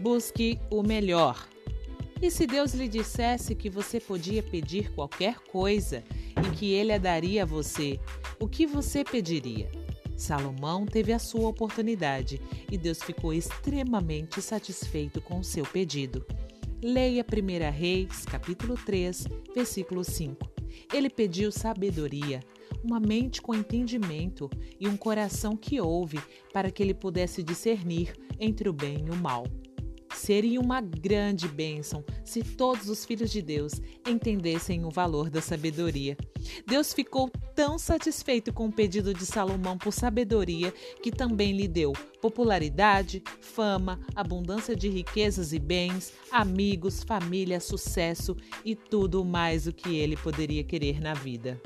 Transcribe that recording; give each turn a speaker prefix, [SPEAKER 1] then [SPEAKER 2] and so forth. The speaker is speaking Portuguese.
[SPEAKER 1] Busque o melhor. E se Deus lhe dissesse que você podia pedir qualquer coisa e que ele a daria a você, o que você pediria? Salomão teve a sua oportunidade e Deus ficou extremamente satisfeito com o seu pedido. Leia 1 Reis, capítulo 3, versículo 5. Ele pediu sabedoria, uma mente com entendimento e um coração que ouve para que ele pudesse discernir entre o bem e o mal. Seria uma grande bênção se todos os filhos de Deus entendessem o valor da sabedoria. Deus ficou tão satisfeito com o pedido de Salomão por sabedoria que também lhe deu popularidade, fama, abundância de riquezas e bens, amigos, família, sucesso e tudo mais o que ele poderia querer na vida.